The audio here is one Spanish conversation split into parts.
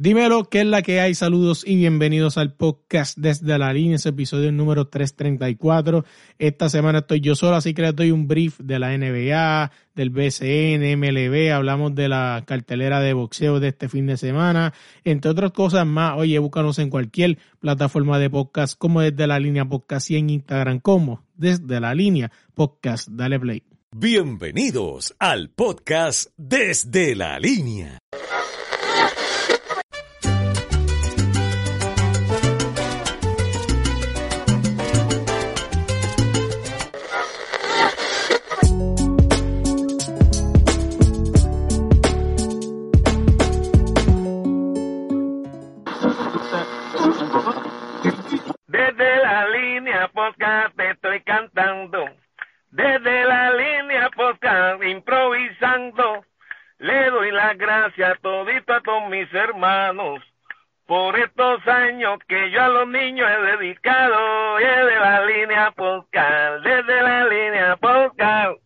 Dímelo, ¿qué es la que hay? Saludos y bienvenidos al podcast desde la línea, ese episodio número 334. Esta semana estoy yo solo, así que les doy un brief de la NBA, del BCN, MLB, hablamos de la cartelera de boxeo de este fin de semana, entre otras cosas más. Oye, búscanos en cualquier plataforma de podcast, como desde la línea podcast y en Instagram, como desde la línea podcast. Dale play. Bienvenidos al podcast desde la línea. Podcast te estoy cantando. Desde la línea podcast improvisando. Le doy las gracias todito a todos mis hermanos. Por estos años que yo a los niños he dedicado. Desde la línea podcast. Desde la línea podcast.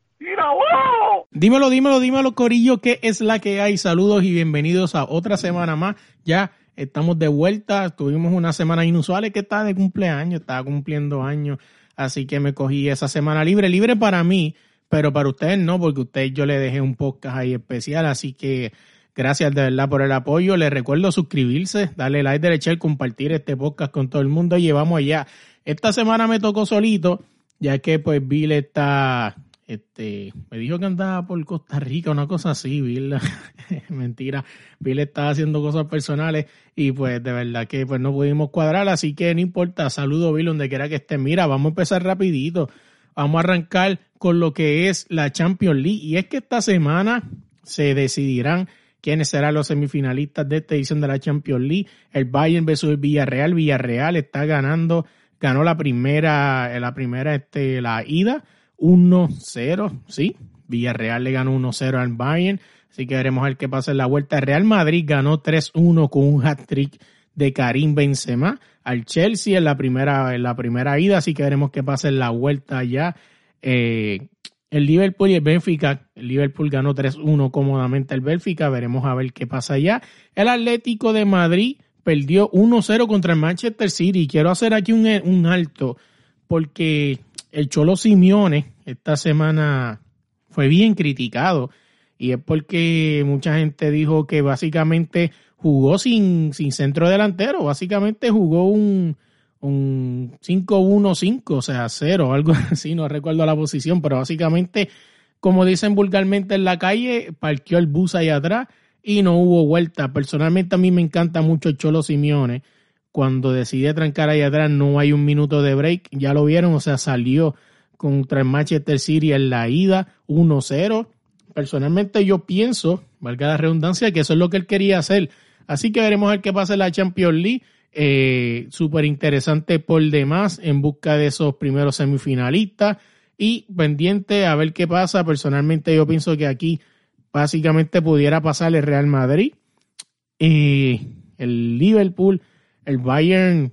Dímelo, dímelo, dímelo, Corillo, ¿qué es la que hay? Saludos y bienvenidos a otra semana más. Ya estamos de vuelta. Tuvimos una semana inusual que estaba de cumpleaños, estaba cumpliendo años. Así que me cogí esa semana libre, libre para mí, pero para ustedes no, porque ustedes yo le dejé un podcast ahí especial. Así que gracias de verdad por el apoyo. Les recuerdo suscribirse, darle like, derecha, compartir este podcast con todo el mundo. Llevamos allá. Esta semana me tocó solito, ya que pues Bill está este, me dijo que andaba por Costa Rica, una cosa así, Bill. Mentira. Bill estaba haciendo cosas personales y pues de verdad que pues no pudimos cuadrar, así que no importa. Saludo Bill donde quiera que esté. Mira, vamos a empezar rapidito. Vamos a arrancar con lo que es la Champions League y es que esta semana se decidirán quiénes serán los semifinalistas de esta edición de la Champions League. El Bayern versus el Villarreal. Villarreal está ganando, ganó la primera, la primera, este, la ida 1-0, sí. Villarreal le ganó 1-0 al Bayern, así que veremos ver qué pasa en la vuelta. Real Madrid ganó 3-1 con un hat-trick de Karim Benzema al Chelsea en la primera, en la primera ida, así que veremos qué pasa en la vuelta ya. Eh, el Liverpool y el Benfica, el Liverpool ganó 3-1 cómodamente al Benfica, veremos a ver qué pasa allá. El Atlético de Madrid perdió 1-0 contra el Manchester City. Quiero hacer aquí un, un alto porque el Cholo Simeone esta semana fue bien criticado y es porque mucha gente dijo que básicamente jugó sin, sin centro delantero, básicamente jugó un, un 5-1-5, o sea, cero, algo así, no recuerdo la posición, pero básicamente, como dicen vulgarmente en la calle, parqueó el bus ahí atrás y no hubo vuelta. Personalmente a mí me encanta mucho Cholo Simeone. Cuando decide trancar ahí atrás no hay un minuto de break, ya lo vieron, o sea, salió contra el Manchester City en la ida 1-0. Personalmente yo pienso, valga la redundancia, que eso es lo que él quería hacer. Así que veremos a ver qué pasa en la Champions League. Eh, Súper interesante por demás en busca de esos primeros semifinalistas y pendiente a ver qué pasa. Personalmente yo pienso que aquí básicamente pudiera pasar el Real Madrid, y el Liverpool, el Bayern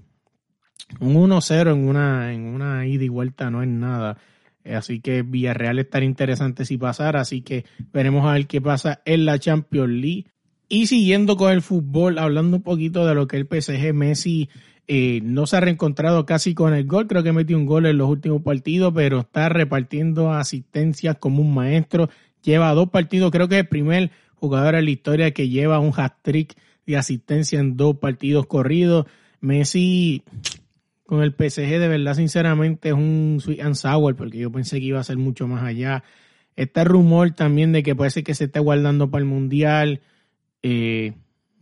un 1-0 en una, en una ida y vuelta no es nada. Eh, así que Villarreal estaría interesante si pasara. Así que veremos a ver qué pasa en la Champions League. Y siguiendo con el fútbol, hablando un poquito de lo que el PSG Messi eh, no se ha reencontrado casi con el gol. Creo que metió un gol en los últimos partidos, pero está repartiendo asistencias como un maestro. Lleva dos partidos, creo que es el primer jugador en la historia que lleva un hat-trick de asistencia en dos partidos corridos. Messi con el PSG, de verdad, sinceramente, es un sweet and sour, porque yo pensé que iba a ser mucho más allá. Está rumor también de que ser que se esté guardando para el Mundial. Eh,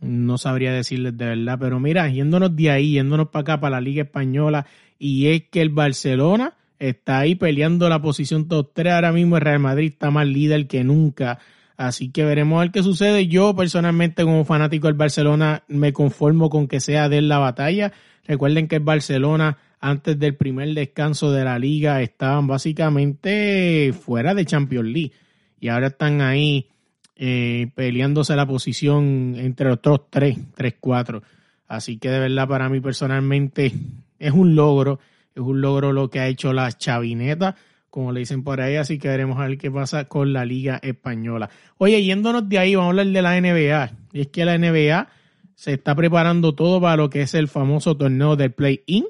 no sabría decirles de verdad, pero mira, yéndonos de ahí, yéndonos para acá, para la Liga Española, y es que el Barcelona está ahí peleando la posición top 3. Ahora mismo el Real Madrid está más líder que nunca. Así que veremos a ver qué sucede. Yo personalmente como fanático del Barcelona me conformo con que sea de la batalla. Recuerden que el Barcelona antes del primer descanso de la liga estaban básicamente fuera de Champions League y ahora están ahí eh, peleándose la posición entre los otros tres, tres, cuatro. Así que de verdad para mí personalmente es un logro, es un logro lo que ha hecho la chavineta, como le dicen por ahí, así que veremos a ver qué pasa con la liga española. Oye, yéndonos de ahí, vamos a hablar de la NBA. Y es que la NBA se está preparando todo para lo que es el famoso torneo del Play-In,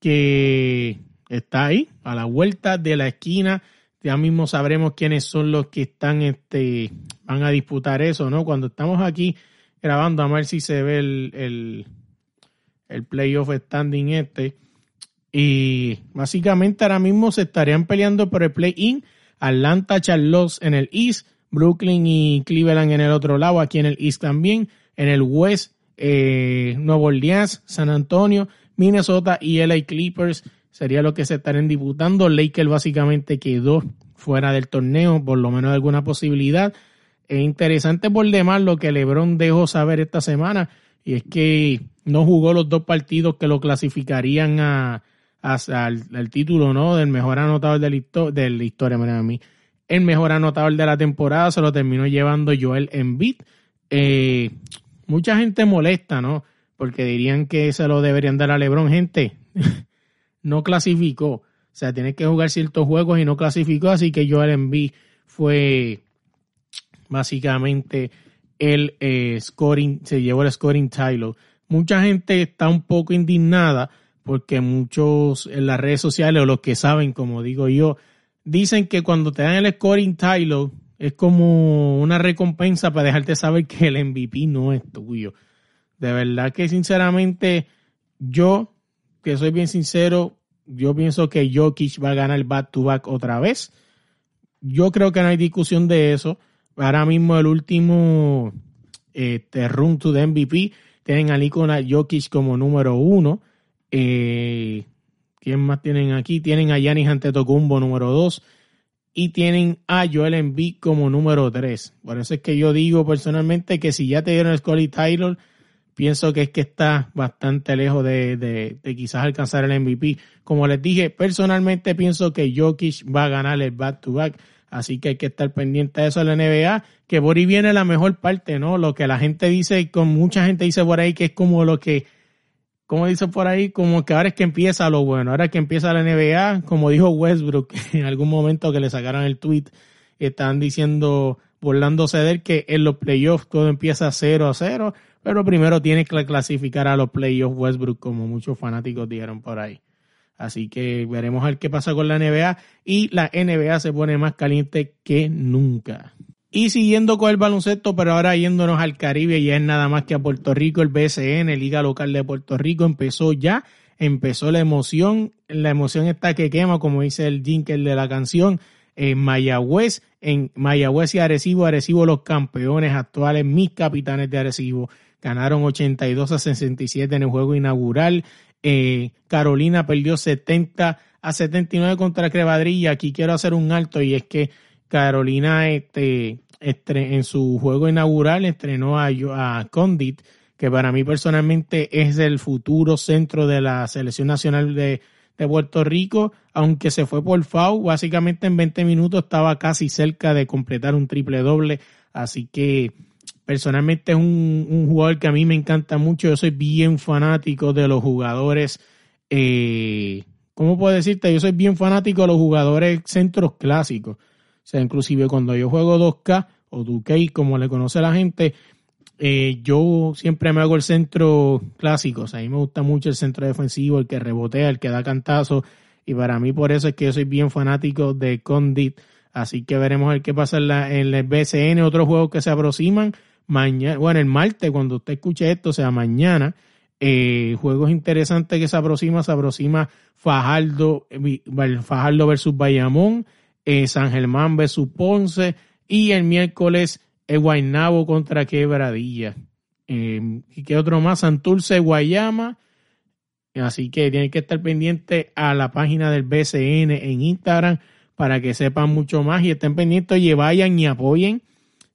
que está ahí, a la vuelta de la esquina. Ya mismo sabremos quiénes son los que están, este, van a disputar eso, ¿no? Cuando estamos aquí grabando, a ver si se ve el, el, el playoff standing este. Y básicamente ahora mismo se estarían peleando por el play-in. Atlanta, Charlotte en el East, Brooklyn y Cleveland en el otro lado, aquí en el East también. En el West, eh, Nueva Orleans, San Antonio, Minnesota y LA Clippers sería lo que se estarían disputando. Lakers básicamente quedó fuera del torneo, por lo menos alguna posibilidad. Es interesante por demás lo que LeBron dejó saber esta semana y es que no jugó los dos partidos que lo clasificarían a, al, título no del mejor anotador de la, de la historia, a mí. El mejor anotador de la temporada se lo terminó llevando Joel Embiid. Eh, mucha gente molesta, ¿no? Porque dirían que se lo deberían dar a LeBron. Gente, no clasificó. O sea, tiene que jugar ciertos juegos y no clasificó, así que Joel Embiid fue básicamente el eh, scoring, se llevó el scoring title. Mucha gente está un poco indignada porque muchos en las redes sociales o los que saben, como digo yo, dicen que cuando te dan el scoring title es como una recompensa para dejarte saber que el MVP no es tuyo. De verdad que sinceramente yo, que soy bien sincero, yo pienso que Jokic va a ganar back to back otra vez. Yo creo que no hay discusión de eso. Ahora mismo el último este, run to the MVP tienen a Nikola Jokic como número uno. Eh, ¿Quién más tienen aquí? Tienen a Giannis Antetokounmpo número 2 y tienen a Joel Embiid como número 3. Por eso es que yo digo personalmente que si ya te dieron el Scully Taylor, pienso que es que está bastante lejos de, de, quizás alcanzar el MVP. Como les dije, personalmente pienso que Jokic va a ganar el back-to-back. Así que hay que estar pendiente de eso en la NBA, que por ahí viene la mejor parte, ¿no? Lo que la gente dice, con mucha gente dice por ahí que es como lo que como dice por ahí, como que ahora es que empieza lo bueno, ahora es que empieza la NBA, como dijo Westbrook en algún momento que le sacaron el tweet, están diciendo, burlándose de él, que en los playoffs todo empieza 0 a 0, pero primero tiene que clasificar a los playoffs Westbrook, como muchos fanáticos dijeron por ahí. Así que veremos a ver qué pasa con la NBA y la NBA se pone más caliente que nunca. Y siguiendo con el baloncesto, pero ahora yéndonos al Caribe, y es nada más que a Puerto Rico, el BSN, Liga Local de Puerto Rico, empezó ya, empezó la emoción, la emoción está que quema, como dice el jingle de la canción, en Mayagüez, en Mayagüez y Arecibo, Arecibo los campeones actuales, mis capitanes de Arecibo, ganaron 82 a 67 en el juego inaugural, eh, Carolina perdió 70 a 79 contra Crevadrilla, aquí quiero hacer un alto y es que Carolina este, en su juego inaugural estrenó a, a Condit, que para mí personalmente es el futuro centro de la selección nacional de, Puerto Rico, aunque se fue por FAU, básicamente en 20 minutos estaba casi cerca de completar un triple doble, así que personalmente es un, jugador que a mí me encanta mucho, yo soy bien fanático de los jugadores, eh, ¿cómo puedo decirte? Yo soy bien fanático de los jugadores centros clásicos, sea, inclusive cuando yo juego 2K, o 2K, como le conoce la gente, eh, yo siempre me hago el centro clásico. O sea, a mí me gusta mucho el centro defensivo, el que rebotea, el que da cantazo. Y para mí por eso es que yo soy bien fanático de Condit. Así que veremos el qué pasa en, la, en el BCN, otros juegos que se aproximan. Mañana, bueno, el martes, cuando usted escuche esto, o sea, mañana, eh, juegos interesantes que se aproxima, se aproxima Fajardo, eh, Fajardo versus Bayamón, San Germán versus Ponce, y el miércoles es Guaynabo contra Quebradilla. Eh, y que otro más, Santurce, Guayama. Así que tienen que estar pendientes a la página del BCN en Instagram para que sepan mucho más y estén pendientes y vayan y apoyen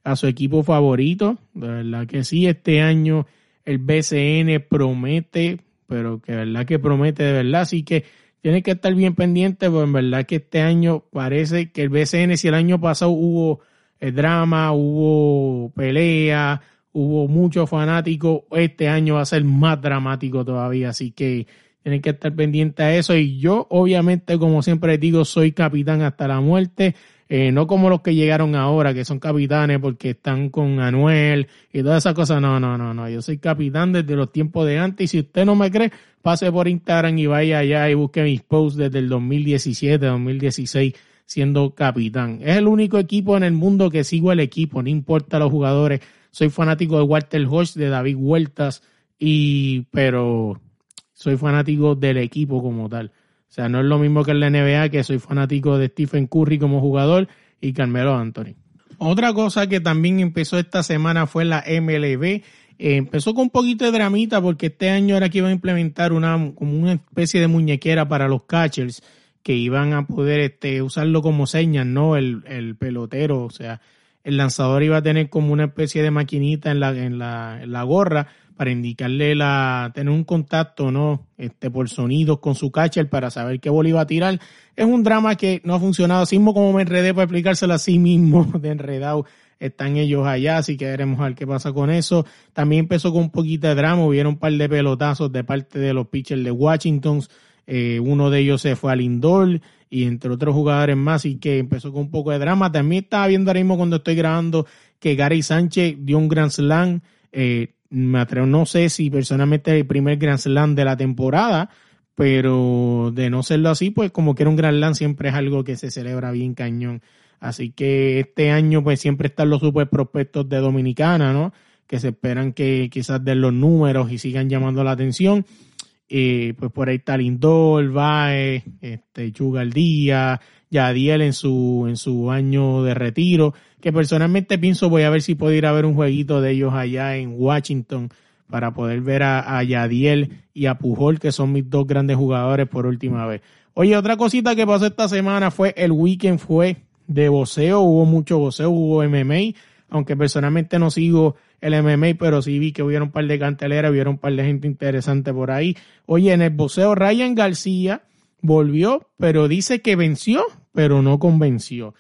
a su equipo favorito. De verdad que sí, este año el BCN promete, pero que de verdad que promete de verdad. Así que tienen que estar bien pendientes, porque en verdad que este año parece que el BCN, si el año pasado hubo el drama, hubo pelea, hubo muchos fanáticos. Este año va a ser más dramático todavía, así que tienen que estar pendientes a eso. Y yo, obviamente, como siempre digo, soy capitán hasta la muerte. Eh, no como los que llegaron ahora, que son capitanes porque están con Anuel y todas esas cosas. No, no, no, no. Yo soy capitán desde los tiempos de antes. Y si usted no me cree, pase por Instagram y vaya allá y busque mis posts desde el 2017, 2016 siendo capitán. Es el único equipo en el mundo que sigo el equipo, no importa los jugadores. Soy fanático de Walter Hodge, de David Huertas, y, pero soy fanático del equipo como tal. O sea, no es lo mismo que en la NBA, que soy fanático de Stephen Curry como jugador y Carmelo Anthony. Otra cosa que también empezó esta semana fue la MLB. Eh, empezó con un poquito de dramita porque este año era que iba a implementar una, como una especie de muñequera para los catchers que iban a poder este, usarlo como señas, ¿no? El, el pelotero, o sea, el lanzador iba a tener como una especie de maquinita en la, en la, en la gorra para indicarle la, tener un contacto, ¿no? Este, por sonidos con su catcher para saber qué bola iba a tirar. Es un drama que no ha funcionado, así mismo como me enredé para explicárselo a sí mismo, de enredado, están ellos allá, así que veremos a ver qué pasa con eso. También empezó con un poquito de drama, hubieron un par de pelotazos de parte de los pitchers de Washington, eh, uno de ellos se fue al y entre otros jugadores más y que empezó con un poco de drama. También estaba viendo ahora mismo cuando estoy grabando que Gary Sánchez dio un Grand Slam. Eh, me atrevo, no sé si personalmente el primer Grand Slam de la temporada, pero de no serlo así, pues como que era un Grand Slam siempre es algo que se celebra bien cañón. Así que este año pues siempre están los super prospectos de Dominicana, ¿no? Que se esperan que quizás den los números y sigan llamando la atención. Y pues por ahí está Lindor, Bae, este, Chugal Díaz, Yadiel en su, en su año de retiro, que personalmente pienso voy a ver si puedo ir a ver un jueguito de ellos allá en Washington para poder ver a, a Yadiel y a Pujol, que son mis dos grandes jugadores por última vez. Oye, otra cosita que pasó esta semana fue el weekend fue de voceo, hubo mucho voceo, hubo MMA, aunque personalmente no sigo el MMA, pero sí vi que hubiera un par de canteleras, hubiera un par de gente interesante por ahí. Oye, en el boxeo, Ryan García volvió, pero dice que venció, pero no convenció.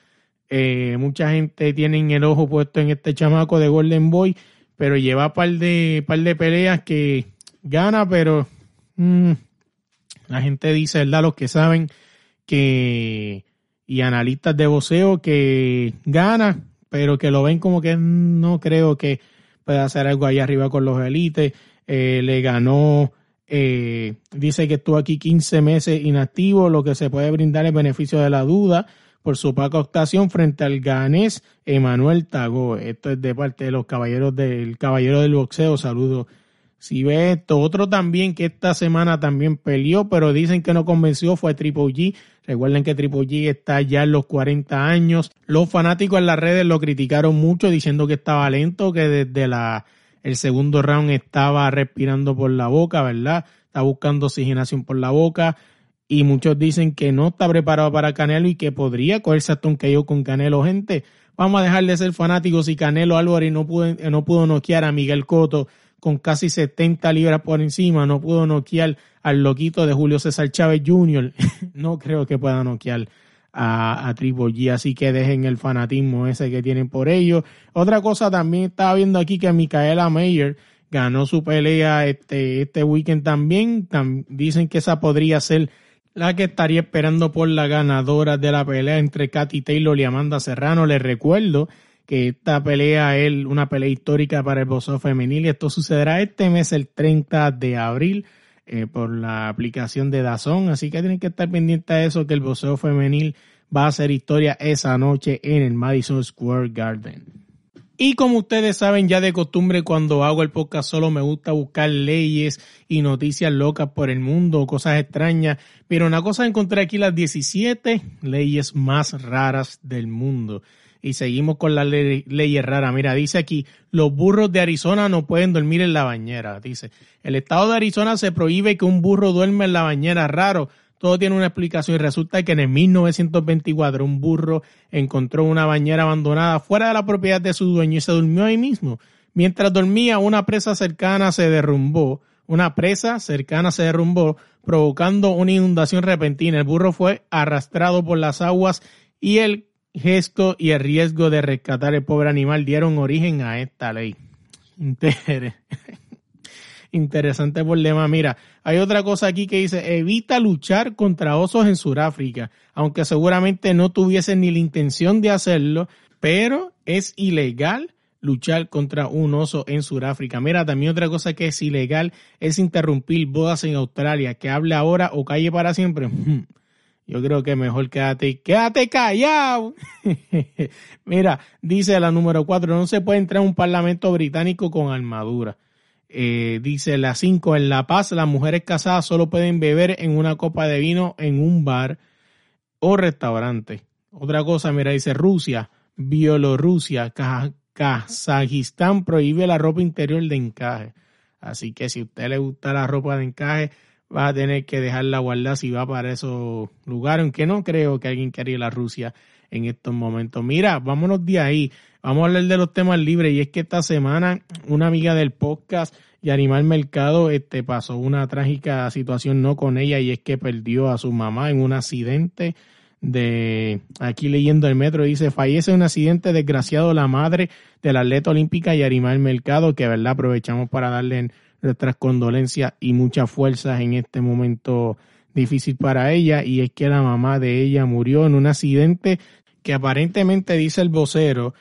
Eh, mucha gente tiene el ojo puesto en este chamaco de Golden Boy, pero lleva par de, par de peleas que gana, pero mm, la gente dice, ¿verdad? Los que saben que, y analistas de boxeo que gana, pero que lo ven como que no creo que puede hacer algo ahí arriba con los élites. Eh, le ganó, eh, dice que estuvo aquí 15 meses inactivo, lo que se puede brindar el beneficio de la duda por su opaca octación frente al ganés Emanuel Tagó. Esto es de parte de los caballeros del caballero del boxeo. Saludos. Si ve esto, otro también que esta semana también peleó, pero dicen que no convenció fue Triple G. Recuerden que Triple G está ya en los 40 años. Los fanáticos en las redes lo criticaron mucho diciendo que estaba lento, que desde la, el segundo round estaba respirando por la boca, ¿verdad? Está buscando oxigenación por la boca. Y muchos dicen que no está preparado para Canelo y que podría cogerse hasta un con Canelo. Gente, vamos a dejar de ser fanáticos y Canelo Álvarez no pudo, no pudo noquear a Miguel Cotto con casi 70 libras por encima, no pudo noquear al loquito de Julio César Chávez Jr., no creo que pueda noquear a, a Triple G, así que dejen el fanatismo ese que tienen por ello. Otra cosa también estaba viendo aquí que Micaela Mayer ganó su pelea este, este weekend también. dicen que esa podría ser la que estaría esperando por la ganadora de la pelea entre Katy Taylor y Amanda Serrano. Les recuerdo que esta pelea es una pelea histórica para el boxeo femenil y esto sucederá este mes, el 30 de abril. Eh, por la aplicación de Dazón. Así que tienen que estar pendientes de eso, que el boxeo femenil va a hacer historia esa noche en el Madison Square Garden. Y como ustedes saben ya de costumbre cuando hago el podcast solo me gusta buscar leyes y noticias locas por el mundo, cosas extrañas, pero una cosa encontré aquí las 17 leyes más raras del mundo y seguimos con la ley, leyes raras. Mira, dice aquí, los burros de Arizona no pueden dormir en la bañera. Dice, el estado de Arizona se prohíbe que un burro duerma en la bañera. Raro. Todo tiene una explicación y resulta que en el 1924 un burro encontró una bañera abandonada fuera de la propiedad de su dueño y se durmió ahí mismo. Mientras dormía, una presa cercana se derrumbó. Una presa cercana se derrumbó, provocando una inundación repentina. El burro fue arrastrado por las aguas y el gesto y el riesgo de rescatar el pobre animal dieron origen a esta ley. interesante problema. Mira, hay otra cosa aquí que dice, evita luchar contra osos en Sudáfrica, aunque seguramente no tuviesen ni la intención de hacerlo, pero es ilegal luchar contra un oso en Sudáfrica. Mira, también otra cosa que es ilegal es interrumpir bodas en Australia, que hable ahora o calle para siempre. Yo creo que mejor quédate, quédate callado. Mira, dice la número cuatro, no se puede entrar a un parlamento británico con armadura. Eh, dice la cinco, en La Paz las mujeres casadas solo pueden beber en una copa de vino en un bar o restaurante. Otra cosa, mira, dice Rusia, Bielorrusia, Kazajistán prohíbe la ropa interior de encaje. Así que si a usted le gusta la ropa de encaje, va a tener que dejarla guardar si va para esos lugares, aunque no creo que alguien quiera ir a Rusia en estos momentos. Mira, vámonos de ahí. Vamos a hablar de los temas libres y es que esta semana una amiga del podcast y Animal Mercado este, pasó una trágica situación no con ella y es que perdió a su mamá en un accidente de aquí leyendo el metro dice fallece un accidente desgraciado la madre del atleta olímpica y Animal Mercado que verdad aprovechamos para darle nuestras condolencias y muchas fuerzas en este momento difícil para ella y es que la mamá de ella murió en un accidente que aparentemente dice el vocero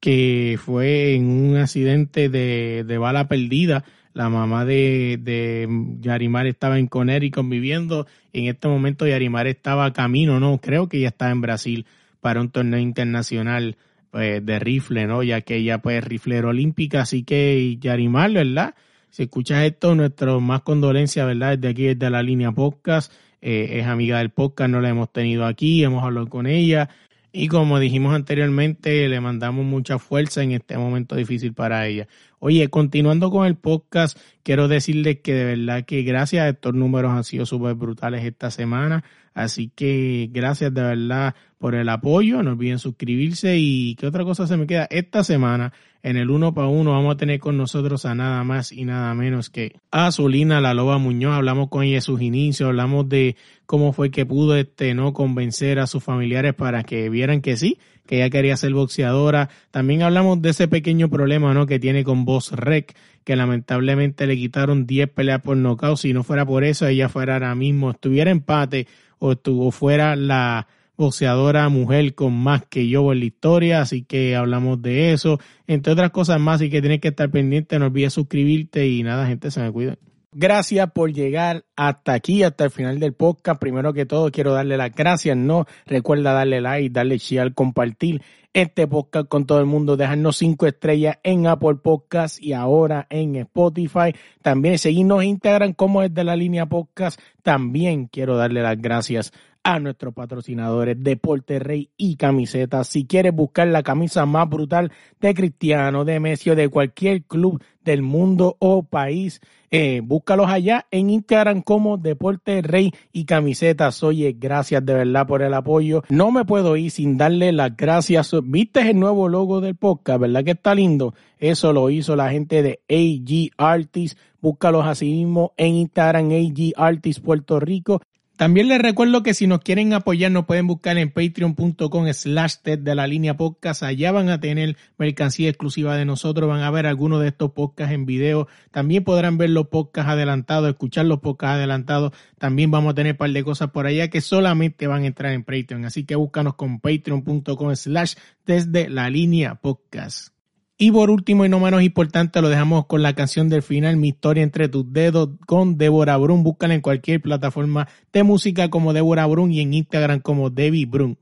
que fue en un accidente de, de bala perdida. La mamá de, de Yarimar estaba en Connecticut viviendo. En este momento Yarimar estaba camino, no, creo que ya estaba en Brasil para un torneo internacional pues, de rifle, ¿no? Ya que ella pues riflera olímpica, así que Yarimar, ¿verdad? Si escuchas esto, nuestro más condolencia, ¿verdad? Desde aquí, desde la línea podcast. Eh, es amiga del podcast, no la hemos tenido aquí, hemos hablado con ella. Y como dijimos anteriormente, le mandamos mucha fuerza en este momento difícil para ella. Oye, continuando con el podcast, quiero decirles que de verdad que gracias a estos números han sido súper brutales esta semana. Así que gracias de verdad por el apoyo. No olviden suscribirse. Y qué otra cosa se me queda esta semana en el uno para uno vamos a tener con nosotros a nada más y nada menos que a Zulina La Loba Muñoz. Hablamos con ella de sus inicios, hablamos de cómo fue que pudo este no convencer a sus familiares para que vieran que sí, que ella quería ser boxeadora. También hablamos de ese pequeño problema no que tiene con Boss Rec, que lamentablemente le quitaron 10 peleas por nocaut. Si no fuera por eso, ella fuera ahora mismo, estuviera empate o estuvo fuera la boxeadora mujer con más que yo en la historia, así que hablamos de eso, entre otras cosas más, y que tienes que estar pendiente, no olvides suscribirte y nada, gente, se me cuida. Gracias por llegar hasta aquí, hasta el final del podcast. Primero que todo, quiero darle las gracias. No recuerda darle like, darle share, compartir este podcast con todo el mundo, dejarnos cinco estrellas en Apple Podcast y ahora en Spotify. También seguirnos en Instagram como es de la línea podcast. También quiero darle las gracias a nuestros patrocinadores Deporte Rey y Camisetas. Si quieres buscar la camisa más brutal de Cristiano, de Messi o de cualquier club del mundo o país, eh, búscalos allá en Instagram como Deporte Rey y Camisetas. Oye, gracias de verdad por el apoyo. No me puedo ir sin darle las gracias. ¿Viste el nuevo logo del podcast? ¿Verdad que está lindo? Eso lo hizo la gente de AG Artists. Búscalos así mismo en Instagram, AG Artists Puerto Rico. También les recuerdo que si nos quieren apoyar nos pueden buscar en patreon.com slash de la línea podcast. Allá van a tener mercancía exclusiva de nosotros, van a ver algunos de estos podcasts en video. También podrán ver los podcasts adelantados, escuchar los podcasts adelantados. También vamos a tener un par de cosas por allá que solamente van a entrar en Patreon. Así que búscanos con patreon.com slash desde la línea podcast. Y por último y no menos importante, lo dejamos con la canción del final, Mi historia entre tus dedos, con Débora Brun. Búscala en cualquier plataforma de música como Débora Brun y en Instagram como Debbie Brun.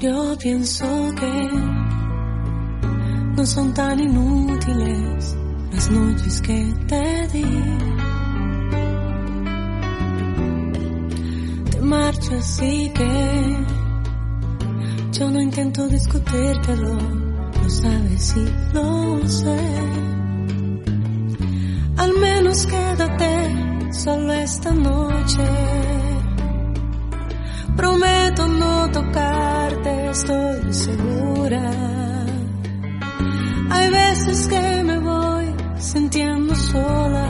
Yo pienso que no son tan inútiles noches que te di. Te marchas y que yo no intento discutírtelo, lo sabes y lo sé. Al menos quédate solo esta noche. Prometo no tocarte, estoy segura. Hay veces que me voy sintiendo sola,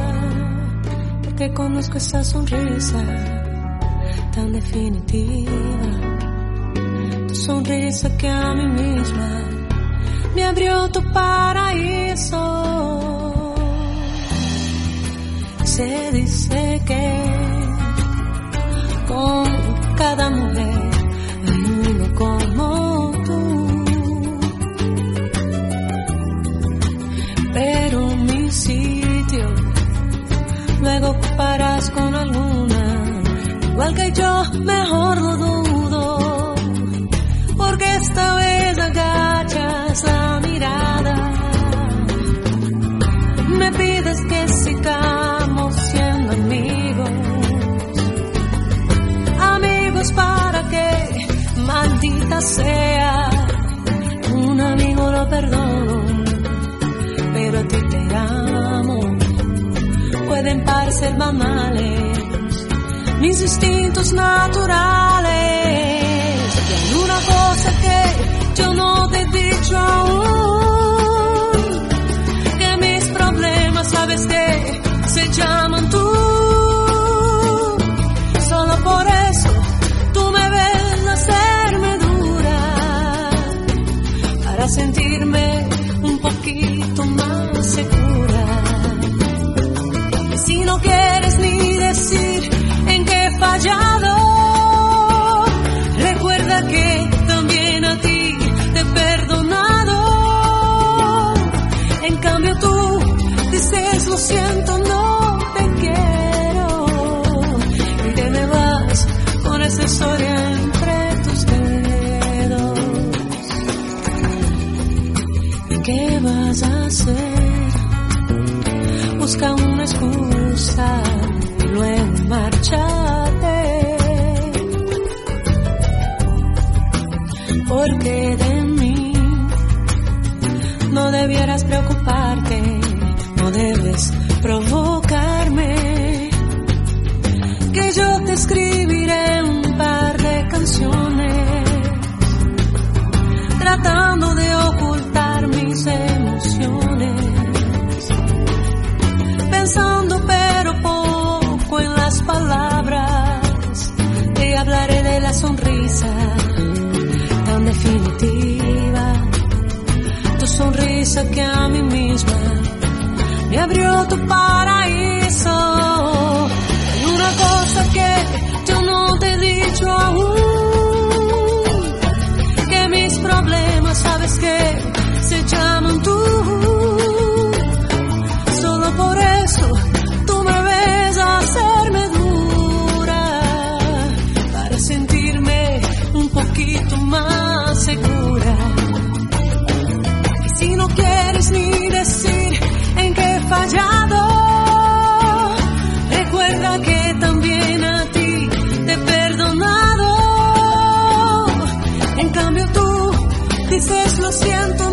que conozco esa sonrisa tan definitiva. Tu sonrisa que a mí misma me abrió tu paraíso. Se dice que con cada mujer sea, un amigo lo perdono, pero a ti te amo pueden parecer banales, mis instintos naturales. Y hay una cosa que yo no te he dicho aún, que mis problemas sabes que se llaman tú. Excusa luego márchate. Porque de mí no debieras preocuparte, no debes provocarme. Que yo te escribiré un par de canciones tratando de ocultar mis emociones sonrisa que a mí misma me abrió tu paraíso. Hay una cosa que yo no te he dicho aún, que mis problemas sabes que se llaman tú dices lo siento,